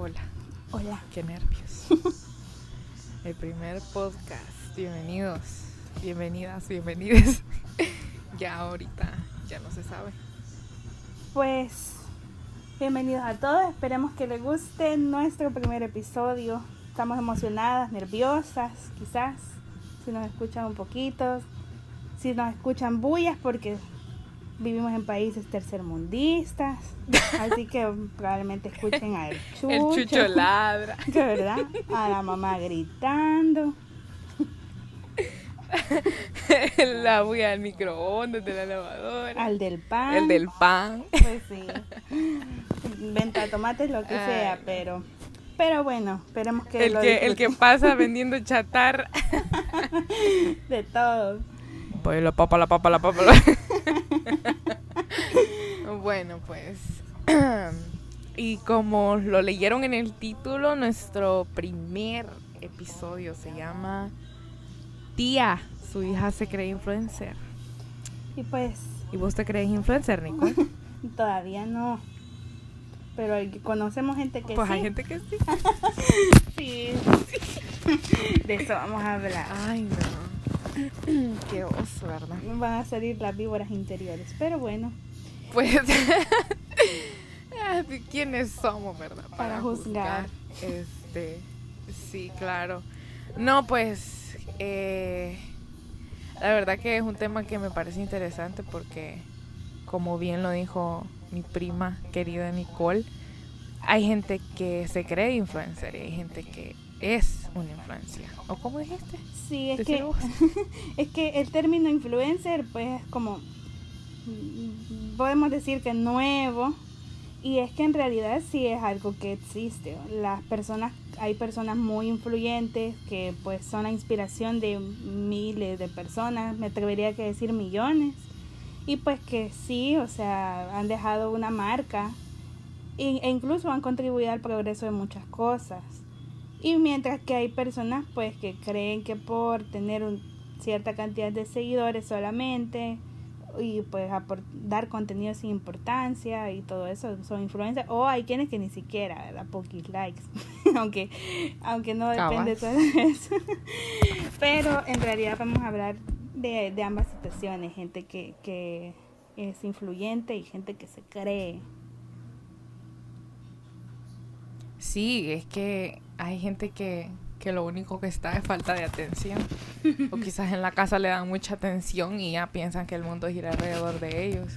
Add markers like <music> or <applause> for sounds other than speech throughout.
Hola, Hola. qué nervios. <laughs> El primer podcast. Bienvenidos, bienvenidas, bienvenides. <laughs> ya ahorita ya no se sabe. Pues bienvenidos a todos. Esperemos que les guste nuestro primer episodio. Estamos emocionadas, nerviosas, quizás. Si nos escuchan un poquito. Si nos escuchan bullas porque vivimos en países tercermundistas. <laughs> Así que probablemente escuchen a el chucho. El chucho ladra. <laughs> De verdad. A la mamá gritando. <laughs> la bulla del microondas, de la lavadora. Al del pan. El del pan. Pues sí. Venta tomates, lo que Ay, sea, pero. Pero bueno, esperemos que El lo que, el que pasa vendiendo chatarra. de todo. Pues la papa, la papa, la papa. la- bueno, pues. <clears throat> y como lo leyeron en el título, nuestro primer episodio se llama Tía, su hija se cree influencer. Y pues ¿Y vos te crees influencer, Nico? <laughs> todavía no. Pero conocemos gente que Pues sí. hay gente que sí. <laughs> Sí. <laughs> De eso vamos a hablar. Ay, no. <clears throat> Qué oso, ¿verdad? Van a salir las víboras interiores. Pero bueno, Pues, <laughs> ah, ¿quiénes somos, verdad? Para juzgar. Este, sí, claro. No, pues, eh, la verdad que es un tema que me parece interesante porque, como bien lo dijo mi prima querida Nicole, hay gente que se cree influencer y hay gente que es una influencia. ¿O cómo dijiste? sí, es que, <laughs> es que el término influencer, pues, es como. Podemos decir que nuevo. Y es que en realidad sí es algo que existe. Las personas, hay personas muy influyentes que pues son la inspiración de miles de personas, me atrevería a decir millones. Y pues que sí, o sea, han dejado una marca e, e incluso han contribuido al progreso de muchas cosas. Y mientras que hay personas pues que creen que por tener un- cierta cantidad de seguidores solamente y pues dar contenido sin importancia y todo eso son influencers o hay quienes que ni siquiera ¿verdad? poquis likes <laughs> aunque aunque no depende de todo eso. <laughs> Pero en realidad vamos a hablar de, de ambas situaciones gente que, que es influyente y gente que se cree. Sí, es que hay gente que, que lo único que está es falta de atención. o quizás en la casa le dan mucha atención y ya piensan que el mundo gira alrededor de ellos.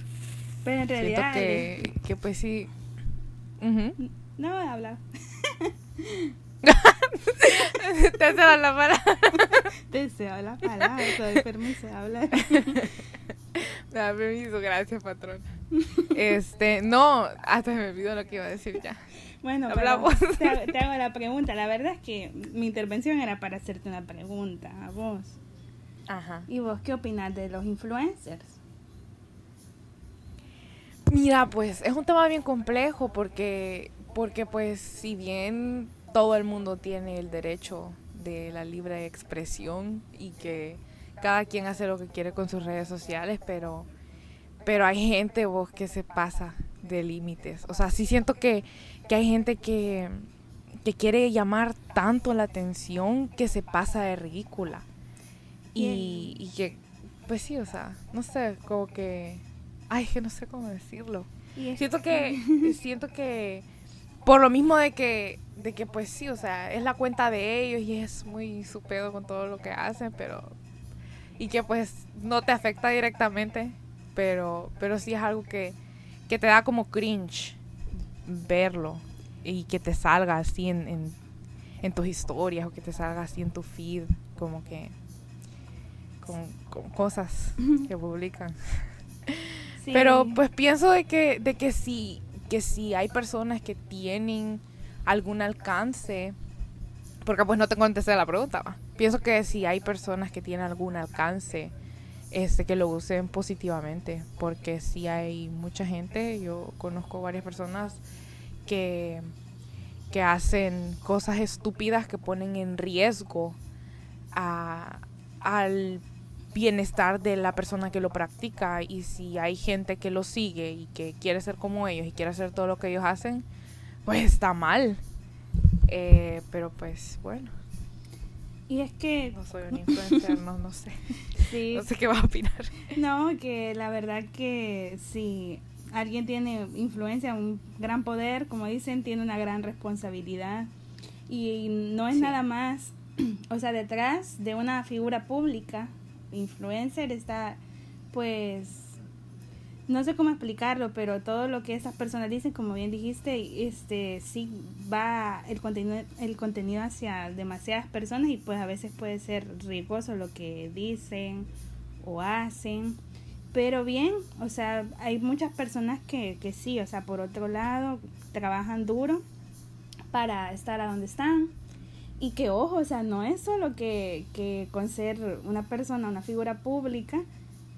pero en Siento realidad que, que pues sí. Ujú. no voy a hablar <laughs> Te hace la palabra. deseo la palabra doy permiso de hablar Me <laughs> da permiso, gracias, patrón. Este, no, hasta me olvidó lo que iba a decir ya. Bueno, pero Hablamos. te, hago, te hago la <laughs> pregunta. La verdad es que mi intervención era para hacerte una pregunta a vos. Ajá. ¿Y vos qué opinas de los influencers? Mira, pues es un tema bien complejo porque, porque pues si bien todo el mundo tiene el derecho de la libre expresión y que cada quien hace lo que quiere con sus redes sociales, pero, pero hay gente vos que se pasa de límites. O sea, sí siento que, que hay gente que, que quiere llamar tanto la atención que se pasa de ridícula. Y, y que, pues sí, o sea, no sé, como que... Ay, que no sé cómo decirlo. Y Siento que, <laughs> siento que, por lo mismo de que, de que pues sí, o sea, es la cuenta de ellos y es muy su pedo con todo lo que hacen, pero, y que pues no te afecta directamente, pero, pero sí es algo que, que te da como cringe verlo y que te salga así en, en, en tus historias o que te salga así en tu feed, como que, con, con cosas que publican. sí, Pero pues pienso de que, de que si, que si hay personas que tienen algún alcance, porque pues no te contesté la pregunta, va. pienso que si hay personas que tienen algún alcance, este, que lo usen positivamente, porque si hay mucha gente, yo conozco varias personas que, que hacen cosas estúpidas que ponen en riesgo a, al bienestar de la persona que lo practica y si hay gente que lo sigue y que quiere ser como ellos y quiere hacer todo lo que ellos hacen, pues está mal. Eh, pero pues bueno. Y es que... No soy un influencer, no, no sé. <laughs> Sí. No sé qué va a opinar. No, que la verdad que si alguien tiene influencia, un gran poder, como dicen, tiene una gran responsabilidad. Y no es Sí. nada más, <clears throat> o sea, detrás de una figura pública, influencer, está pues no sé cómo explicarlo, pero todo lo que esas personas dicen, como bien dijiste, este sí va el contenido el contenido hacia demasiadas personas y pues a veces puede ser riesgoso lo que dicen o hacen. Pero bien, o sea, hay muchas personas que, que sí, o sea, por otro lado, trabajan duro para estar a donde están. Y que ojo, o sea, no es solo que, que con ser una persona, una figura pública,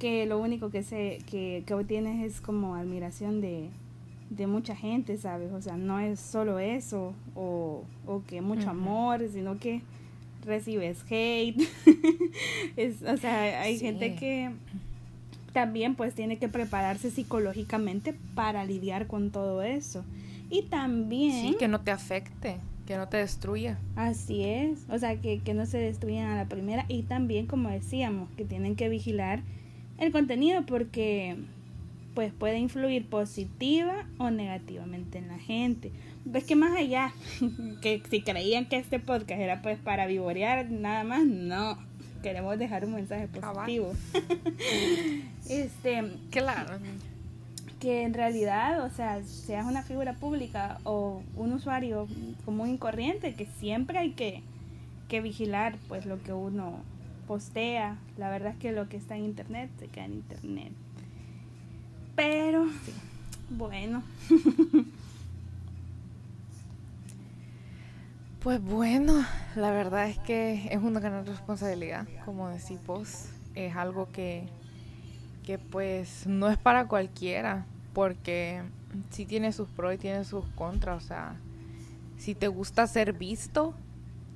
que lo único que se que, que obtienes es como admiración de, de mucha gente, ¿sabes? O sea, no es solo eso o, o que mucho amor, sino que recibes hate. <laughs> es, o sea, hay Sí. gente que también pues tiene que prepararse psicológicamente para lidiar con todo eso. Y también... Sí, que no te afecte, que no te destruya. Así es, o sea, que, que no se destruyan a la primera y también, como decíamos, que tienen que vigilar el contenido porque pues puede influir positiva o negativamente en la gente. Ves que más allá, <laughs> que si creían que este podcast era pues para vivorear nada más, no, queremos dejar un mensaje positivo. <laughs> este, Claro. que en realidad, o sea, seas una figura pública o un usuario común y corriente, que siempre hay que, que vigilar pues lo que uno postea. La verdad es que lo que está en internet se queda en internet. Pero, bueno, <laughs> Pues bueno, la verdad es que es una gran responsabilidad, como decís vos. Es algo que, que pues no es para cualquiera, porque sí tiene sus pros y tiene sus contras. O sea, si te gusta ser visto,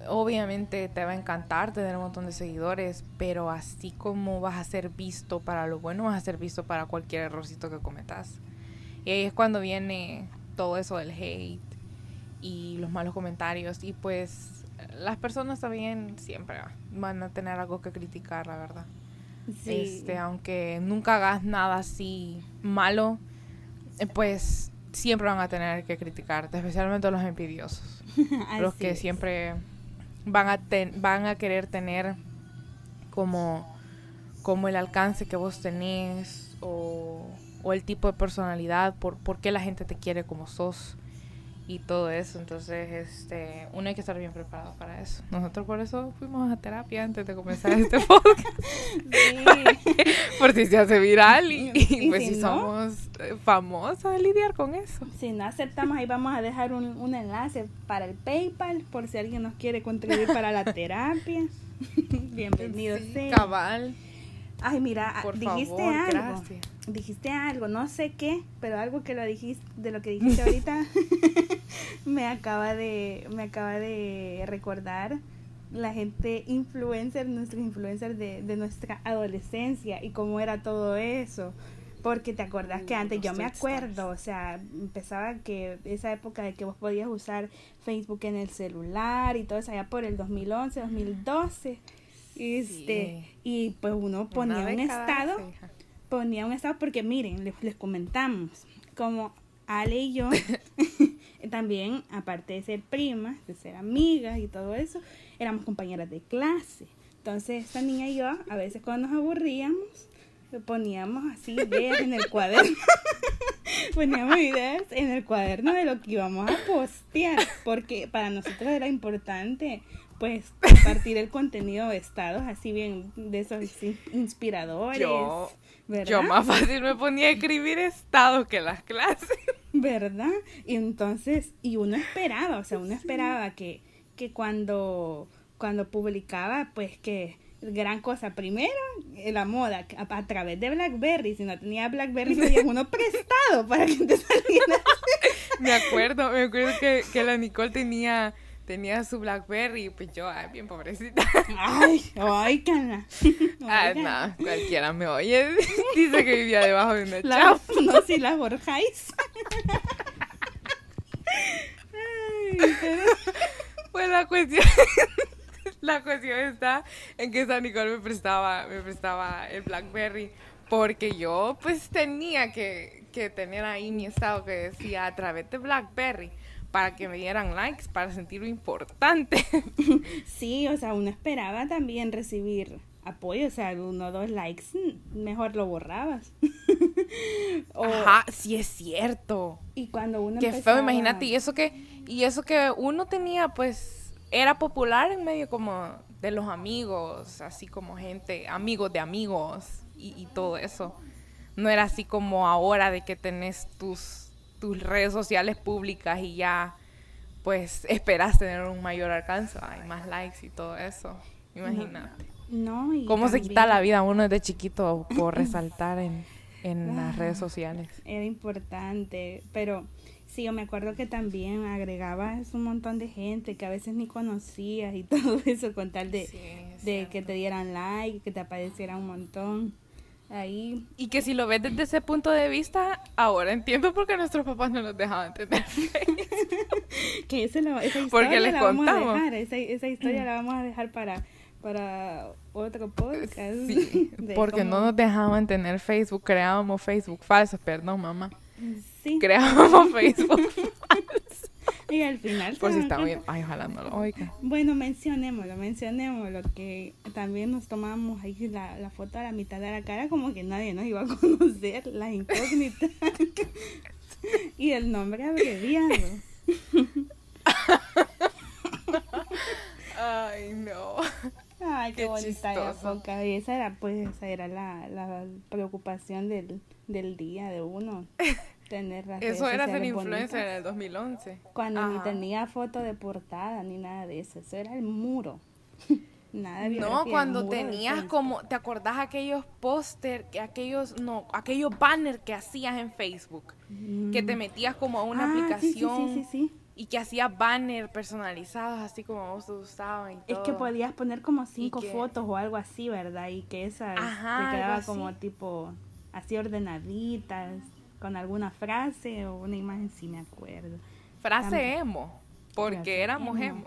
obviamente te va a encantar tener un montón de seguidores, pero así como vas a ser visto para lo bueno, vas a ser visto para cualquier errorcito que cometas. Y ahí es cuando viene todo eso del hate y los malos comentarios y pues las personas también siempre van a tener algo que criticar, la verdad. sí. Este, aunque nunca hagas nada así malo, eh, pues siempre van a tener que criticarte, especialmente los envidiosos, <laughs> los que es. siempre van a ten- van a querer tener como como el alcance que vos tenés o, o el tipo de personalidad, por, por qué la gente te quiere como sos y todo eso. Entonces, este, uno hay que estar bien preparado para eso. Nosotros por eso fuimos a terapia antes de comenzar este <laughs> podcast, Sí. por si se hace viral y, y, Y pues si si no. somos eh, famosas de lidiar con eso. Si no aceptamos, ahí vamos a dejar un, un enlace para el PayPal por si alguien nos quiere contribuir para la terapia. <laughs> Bienvenido Sí, sea. cabal. Ay, mira, ah, Por dijiste favor, algo. gracias. Dijiste algo, no sé qué, pero algo que lo dijiste, de lo que dijiste ahorita <laughs> me acaba de me acaba de recordar la gente influencer, nuestros influencers de, de nuestra adolescencia y cómo era todo eso. Porque te acordás que antes, yo me acuerdo, o sea, empezaba que esa época de que vos podías usar Facebook en el celular y todo eso allá por el 2011, 2012. Este, y pues uno ponía un estado ponía un estado porque miren, les, les comentamos, como Ale y yo, <laughs> <laughs> también, aparte de ser primas, de ser amigas y todo eso, éramos compañeras de clase. Entonces, esta niña y yo, a veces cuando nos aburríamos, poníamos así ideas en el <laughs> cuaderno. poníamos ideas en el cuaderno de lo que íbamos a postear, porque para nosotros era importante pues <laughs> compartir el contenido de estados así bien de esos <laughs> in- inspiradores. Yo, ¿verdad? yo más fácil me ponía a escribir estados que las clases. <laughs> ¿Verdad? Y entonces, y uno esperaba, o sea, uno esperaba que, que cuando, cuando publicaba, pues que gran cosa, primero, eh, la moda, a, a través de Blackberry, si no tenía Blackberry, pedías uno prestado para que te saliera. Me acuerdo, me acuerdo que, que la Nicole tenía, tenía su Blackberry pues yo, ay, bien pobrecita. Ay, ay, cana. <laughs> Ah, no, cualquiera me oye. <laughs> Dice que vivía debajo de una chapa. no, si la borjáis. Ay, pero- la cuestión, <laughs> la cuestión está en que San Nicole me prestaba, me prestaba el Blackberry porque yo pues tenía que, que tener ahí mi estado que decía a través de Blackberry para que me dieran likes, para sentirlo importante. <laughs> Sí, o sea, uno esperaba también recibir apoyo, o sea, uno o dos likes, mejor lo borrabas. <laughs> o, Ajá, sí es cierto. Y cuando uno Qué feo, imagínate, y eso que y eso que uno tenía pues era popular en medio como de los amigos, así como gente, amigos de amigos y, y todo eso. No era así como ahora de que tenés tus tus redes sociales públicas y ya pues esperas tener un mayor alcance, hay más likes y todo eso. Imagínate. No, ¿Cómo se quita la vida uno desde chiquito por resaltar en, en las redes sociales? Era importante, pero sí, yo me acuerdo que también agregabas un montón de gente que a veces ni conocías y <laughs> todo eso con tal de, de que te dieran like, que te apareciera un montón. Ahí. Y que si lo ves desde ese punto de vista, ahora entiendo por qué nuestros papás no nos dejaban tener <laughs> que esa, la, esa historia Porque les la contamos. vamos a dejar, esa, esa historia la vamos a dejar para, para otro podcast. Sí, <laughs> porque no nos dejaban tener Facebook, creábamos Facebook falso, perdón mamá. Sí. Creábamos <laughs> Facebook falso. Y al final. Por si está bien. Ay, ojalá no lo oiga. Bueno, mencionémoslo, mencionémoslo. Que también nos tomamos ahí la, la foto a la mitad de la cara, como que nadie nos iba a <laughs> conocer, las incógnitas. y el nombre abreviado. Ay, no. Ay, qué, bonita época. Y esa era, pues, esa era la, la preocupación del, del día de uno. <laughs> tener Eso era ser influencer en el 2011. Cuando ni tenía foto de portada ni nada de eso. Eso era el muro. <laughs> nada de No, cuando tenías como, ¿te acordás aquellos póster, aquellos, no, aquellos banners que hacías en Facebook? Que te mm. metías como a una ah, aplicación. Sí, sí, sí, y que hacías banners personalizados así como vos te gustaban y todo. Es que podías poner como cinco fotos o algo así, ¿verdad? Y que esa te quedaba como tipo así ordenaditas con alguna frase o una imagen, si me acuerdo. Frase emo, porque éramos emo.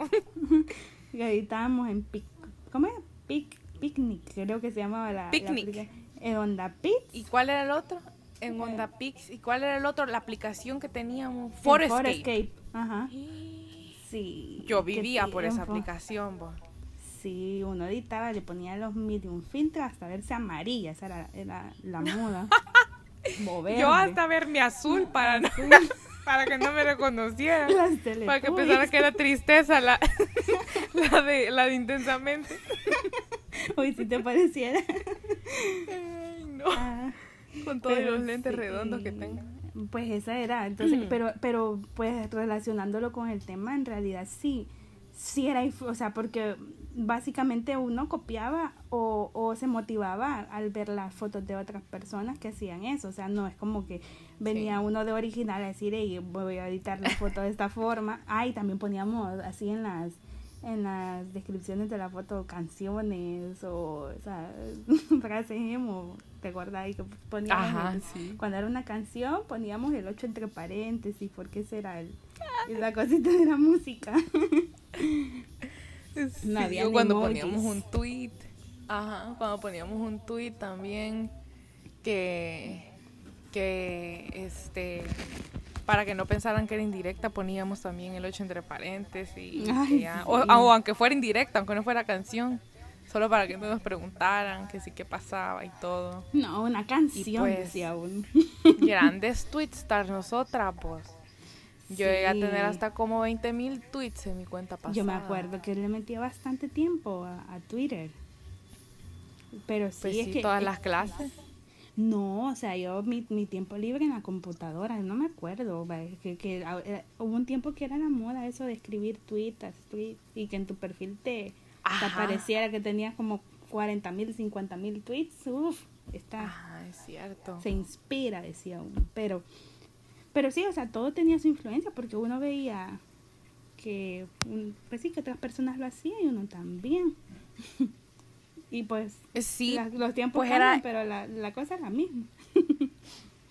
<laughs> y ahí estábamos en pic, ¿cómo es? Pic, picnic, creo que se llamaba la. Picnic. en Onda Pix. ¿Y cuál era el otro? En eh, Onda Pix. ¿Y cuál era el otro? La aplicación que teníamos. Forescape. Forescape. Ajá. <gasps> Sí. Yo vivía por esa aplicación, vos. Sí, uno editaba, le ponía los medium filtros hasta verse amarilla, esa era, era la moda. <laughs> Yo hasta verme azul para no, <laughs> para que no me reconociera. <laughs> Para que pensara que era tristeza la, <laughs> la, de, la de intensamente. Hoy si te pareciera. no. Ah, Con todos los lentes redondos que tengo. Pues esa era, entonces, mm. pero, pero pues relacionándolo con el tema, en realidad sí, sí era, o sea, porque básicamente uno copiaba o, o, se motivaba al ver las fotos de otras personas que hacían eso. O sea, no es como que venía uno de original a decir, hey, voy a editar la foto de esta forma. <laughs> Ah, y también poníamos así en las en las descripciones de la foto canciones o, o sea, <laughs> frases emo, ¿te acuerdas? Y que poníamos cuando era una canción poníamos el 8 entre paréntesis porque ese era el, la cosita de la música. <laughs> <laughs> cuando poníamos un tweet, ajá, cuando poníamos un tweet también que que este para que no pensaran que era indirecta poníamos también el 8 entre paréntesis o, aunque fuera indirecta, aunque no fuera canción, solo para que no nos preguntaran que sí que pasaba y todo. No, una canción pues, decía Grandes tweets nosotras, pues. Yo llegué a tener hasta como 20 mil tweets en mi cuenta pasada. Yo me acuerdo que le metía bastante tiempo a, Twitter. Pero sí, pues es que... todas las clases. No, o sea, yo mi, mi tiempo libre en la computadora, no me acuerdo. Que, que, eh, hubo un tiempo que era la moda eso de escribir tweets, tweets y que en tu perfil te, te apareciera que tenías como 40 mil, 50 mil tweets. Uf, está... Ajá, es cierto. Se inspira, decía uno. Pero pero sí, o sea, todo tenía su influencia porque uno veía que, pues sí, que otras personas lo hacían y uno también. <laughs> y pues eh, sí, los tiempos pues cambian, pero la, la cosa es la misma. <laughs>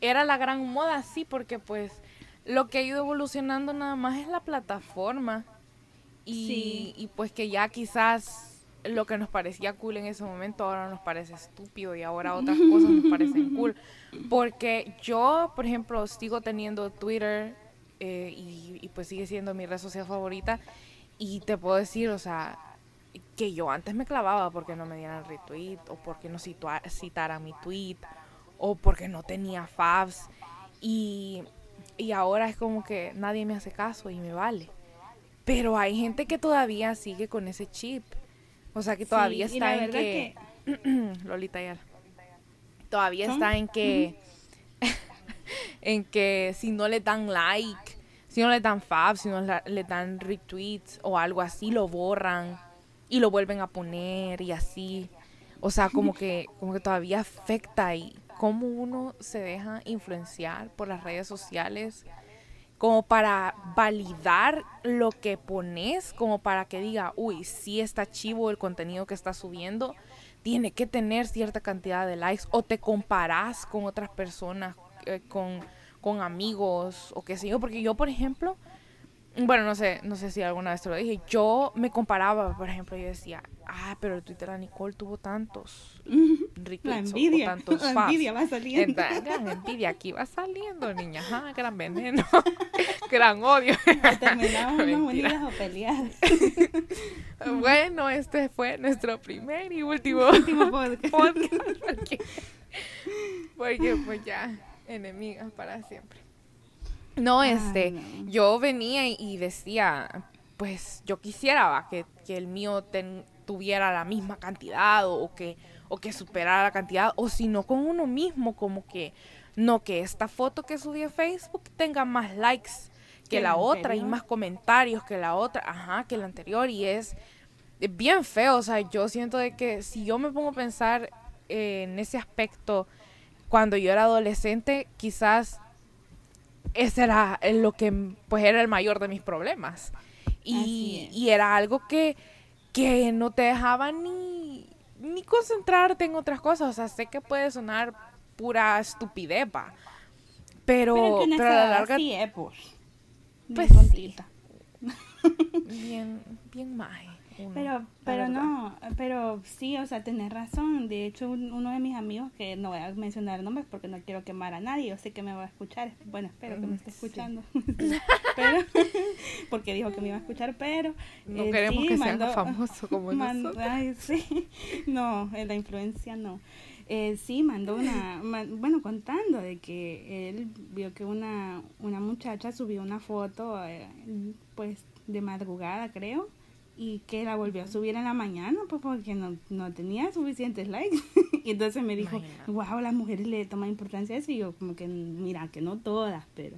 era la gran moda, sí, porque pues lo que ha ido evolucionando nada más es la plataforma. Y, y pues que ya quizás lo que nos parecía cool en ese momento ahora nos parece estúpido y ahora otras <laughs> cosas nos parecen cool. Porque yo, por ejemplo, sigo teniendo Twitter eh, y, y, pues sigue siendo mi red social favorita y te puedo decir, o sea, que yo antes me clavaba porque no me dieran retweet o porque no citaran mi tweet o porque no tenía faves y, y ahora es como que nadie me hace caso y me vale. Pero hay gente que todavía sigue con ese chip. O sea, que todavía <clears throat> está en que... Lolita ya. Todavía está en que... en que si no le dan like, si no le dan fab, si no le dan retweets o algo así, lo borran y lo vuelven a poner y así. O sea, como que, <laughs> como que todavía afecta y cómo uno se deja influenciar por las redes sociales como para validar lo que pones, como para que diga, uy, si está chivo el contenido que está subiendo, tiene que tener cierta cantidad de likes o te comparas con otras personas, eh, con, con amigos o qué sé yo, porque yo, por ejemplo, bueno, no sé, no sé si alguna vez te lo dije, yo me comparaba, por ejemplo, yo decía, ah, pero el Twitter de Nicole tuvo tantos <laughs> la envidia, tantos <laughs> la envidia va saliendo. gran envidia aquí va saliendo, niña, ah, gran veneno, <laughs> gran odio. Terminamos unidas o bueno, este fue nuestro primer y último, último podcast. porque, porque pues ya, enemigas para siempre. No, este, yo venía y decía, pues yo quisiera que, que, el mío tuviera la misma cantidad o, que, o que superara la cantidad, o si no con uno mismo, como que no que esta foto que subí a Facebook tenga más likes que la otra y más comentarios que la otra, ajá, que la anterior y es bien feo, o sea, yo siento de que si yo me pongo a pensar en ese aspecto cuando yo era adolescente, quizás ese era lo que pues era el mayor de mis problemas. Y, era algo que, que no te dejaba ni, ni concentrarte en otras cosas. O sea, sé que puede sonar pura estupidez, Pero, pero, a la larga... Sí, pues. Pues bien, bien maje. Pero, pero no, pero sí, o sea, tenés razón. De hecho, uno de mis amigos, que no voy a mencionar nombres porque no quiero quemar a nadie, yo sé que me va a escuchar. Bueno, espero que me esté escuchando. <laughs> pero, porque dijo que me iba a escuchar, pero. No eh, queremos que sea famoso como <laughs> nosotros. Ay, sí. <laughs> No, la influencia no. Eh, sí, mandó una, bueno, contando de que él vio que una, una muchacha subió una foto, eh, pues de madrugada creo, y que la volvió a subir en la mañana, pues porque no, no tenía suficientes likes. <laughs> y entonces me dijo, wow, las mujeres le toman importancia a eso. Y yo como que, mira, que no todas, pero,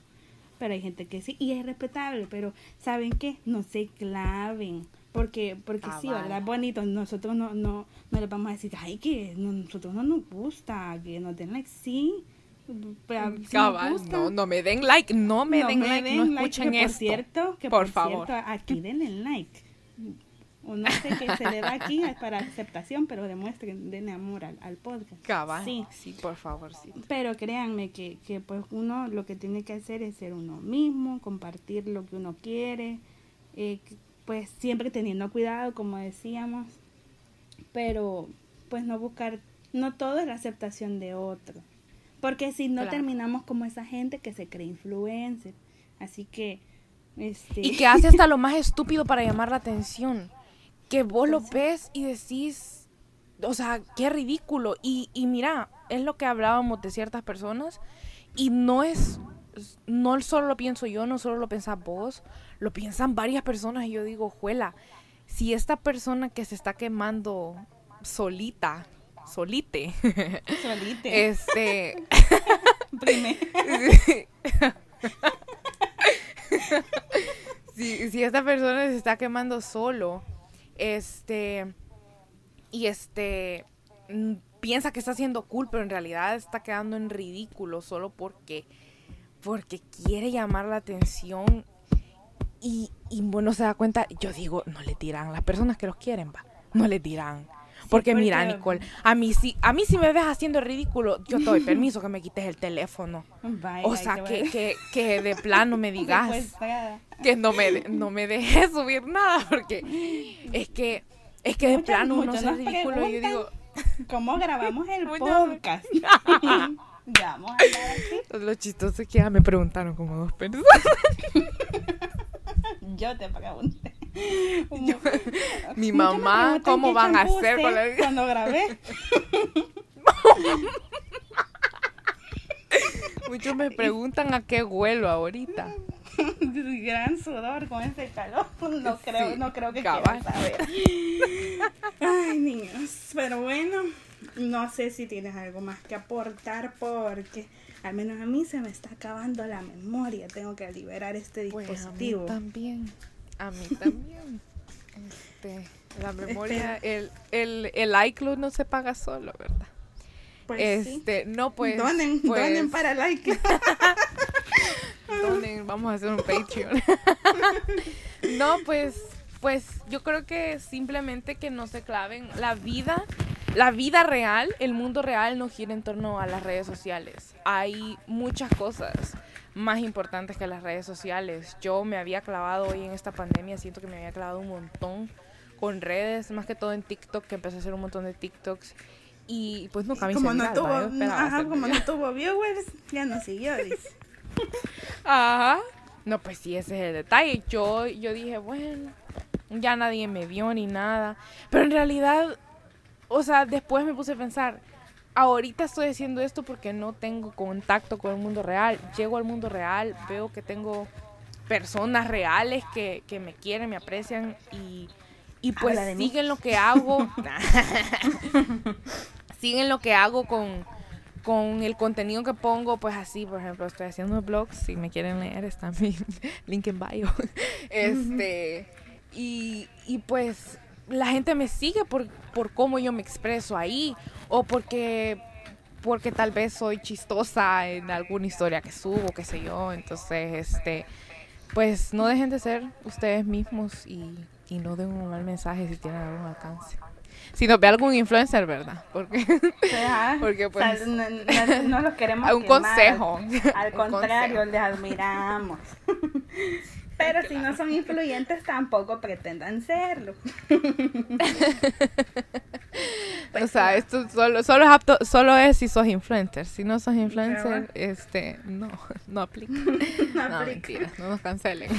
pero hay gente que sí, y es respetable, pero ¿saben qué? No se claven. Porque, porque sí, ¿verdad? Bonito, nosotros no, no, no le vamos a decir, ay, que nosotros no nos gusta, que no den like, sí. Pero, no, no me den like, no me den like, no escuchen Por cierto, que por, favor. Cierto, aquí denle like o no sé qué se le da aquí es <laughs> para aceptación, pero demuestren, den amor al, podcast. Sí. sí, por favor, sí. Pero créanme que, que pues uno lo que tiene que hacer es ser uno mismo, compartir lo que uno quiere, eh, pues siempre teniendo cuidado, como decíamos, pero pues no buscar, no todo es la aceptación de otro, porque si no terminamos como esa gente que se cree influencer, así que... Este... Y que hace hasta lo más estúpido para llamar la atención. Que vos lo ves y decís, o sea, qué ridículo. Y, y mira, es lo que hablábamos de ciertas personas. Y no es, no solo lo pienso yo, no solo lo piensa vos, lo piensan varias personas. Y yo digo, juela, si esta persona que se está quemando solita, solite, solite, <laughs> este, <laughs> <laughs> <laughs> si, si esta persona se está quemando solo, este, y este, mm, piensa que está haciendo cool, pero en realidad está quedando en ridículo solo porque, porque quiere llamar la atención y, y bueno, se da cuenta, yo digo, no le dirán, las personas que los quieren, va, no le dirán. Porque mira, Nicole, a mí sí, a mí si me ves haciendo ridículo, yo te doy <laughs> permiso que me quites el teléfono. o sea, que, que, que, de plano me <laughs> digas que no me, no me dejes subir nada, porque es que, es que de plano uno hace ridículo y yo digo... ¿Cómo grabamos <laughs> el podcast? ya vamos a hablar aquí. Lo chistoso es que ya me preguntaron como dos personas. yo te pregunté. <laughs> mi mamá, ¿cómo van a hacer cuando grabé? <laughs> Muchos me preguntan a qué huelo ahorita. <laughs> Gran sudor con ese calor. No creo, no creo que quieran saber. Ay, niños. Pero bueno, no sé si tienes algo más que aportar porque al menos a mí se me está acabando la memoria. Tengo que liberar este pues dispositivo. también. A mí también. Este, la memoria, el, el, el iCloud no se paga solo, ¿verdad? Pues este, no pues. Donen, pues, donen para el iCloud. <laughs> donen, vamos a hacer un Patreon. <laughs> no, pues, pues yo creo que simplemente que no se claven la vida. La vida real, el mundo real no gira en torno a las redes sociales. Hay muchas cosas más importantes que las redes sociales. Yo me había clavado hoy en esta pandemia, siento que me había clavado un montón con redes, más que todo en TikTok, que empecé a hacer un montón de TikToks. Y pues nunca me como no tuvo, ajá, como no tuvo viewers, ya no siguió, dice. <laughs> Ajá. No, pues sí, ese es el detalle. Yo, yo dije, bueno, ya nadie me vio ni nada. Pero en realidad, o sea, después me puse a pensar, ahorita estoy haciendo esto porque no tengo contacto con el mundo real. Llego al mundo real, veo que tengo personas reales que, que me quieren, me aprecian y, y pues siguen lo que hago. <laughs> <laughs> siguen lo que hago con, con el contenido que pongo, pues así, por ejemplo, estoy haciendo blogs, si me quieren leer, está mi <laughs> link en bio. este, y, y pues la gente me sigue por, por cómo yo me expreso ahí o porque porque tal vez soy chistosa en alguna historia que subo, qué sé yo. Entonces, este, pues no dejen de ser ustedes mismos y, y no den un mal mensaje si tienen algún alcance. Si nos ve algún influencer, ¿verdad? Porque, <laughs> porque pues... no, los queremos <laughs> <laughs> Un consejo. Al contrario, les admiramos. Pero si no son influyentes, tampoco pretendan serlo. <laughs> o sea, esto solo, solo, es apto, solo es si sos influencer. Si no sos influencer, este, <laughs> <laughs> no, no aplica. no, no mentira, no nos cancelen.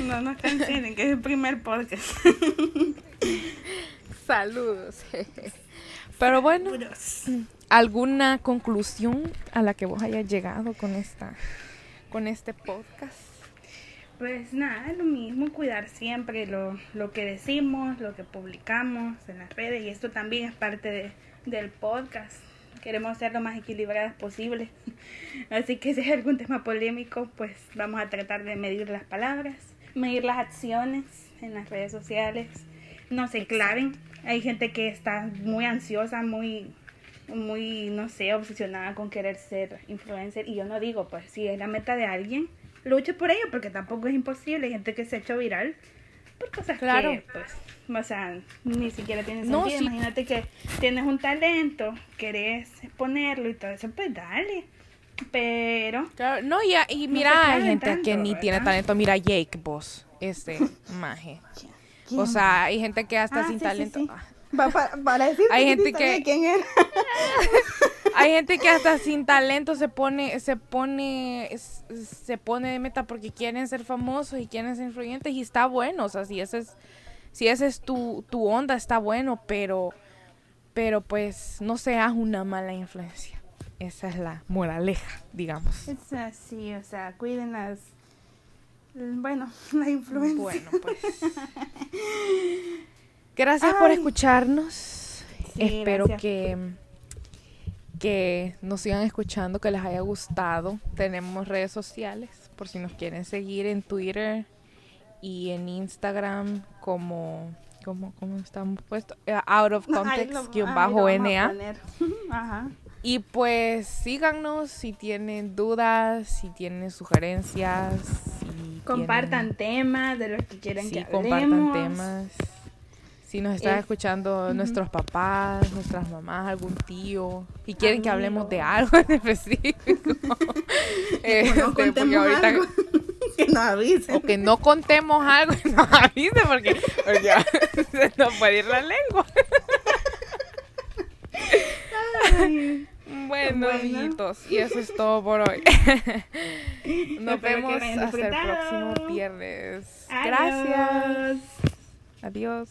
no nos cancelen, que es el primer podcast. Saludos. Pero bueno, ¿alguna conclusión a la que vos hayas llegado con esta, con este podcast? Pues nada, lo mismo, cuidar siempre lo, lo que decimos, lo que publicamos en las redes y esto también es parte de, del podcast. Queremos ser lo más equilibradas posible. <laughs> Así que si hay algún tema polémico, pues vamos a tratar de medir las palabras, medir las acciones en las redes sociales. No se claven. Hay gente que está muy ansiosa, muy muy, no sé, obsesionada con querer ser influencer. Y yo no digo, pues si es la meta de alguien, luche por ello, porque tampoco es imposible. Hay gente que se ha hecho viral por cosas claro. que, pues, o sea, ni siquiera tiene sentido. Imagínate que tienes un talento, querés exponerlo y todo eso, pues dale. Pero. Claro, no, y, y mira, hay gente que ni tiene talento. Mira, Jake Boss, este <laughs> maje. O sea, hay gente que hasta ah, sin talento. Ah. para, decir hay gente que quién era. <laughs> Hay gente que hasta sin talento se pone, se pone, se pone de meta porque quieren ser famosos y quieren ser influyentes y está bueno, o sea, si ese es, si ese es tu, tu onda, está bueno, pero, pero pues no seas una mala influencia. Esa es la moraleja, digamos. Es así, o sea, cuiden las, bueno, <laughs> la influencia. Bueno, pues. <laughs> Gracias por escucharnos. Espero que que nos sigan escuchando, que les haya gustado. Tenemos redes sociales por si nos quieren seguir en Twitter y en Instagram como como cómo estamos puestos eh, out of <laughs> context bajo NA. <laughs> Y pues síganos si tienen dudas, si tienen sugerencias, si compartan temas de los que quieran que hablemos. compartan temas. Si nos están Es- escuchando nuestros papás, nuestras mamás, algún tío, y quieren que hablemos de algo en específico. <laughs> este, no porque contemos ahorita- algo. <laughs> que nos avisen. O que no contemos algo y nos avise porque, porque <laughs> se nos puede ir la lengua. Ay, Bueno, Bueno. amiguitos, y eso es todo por hoy. Nos Espero vemos hasta el próximo viernes. Gracias. Adiós.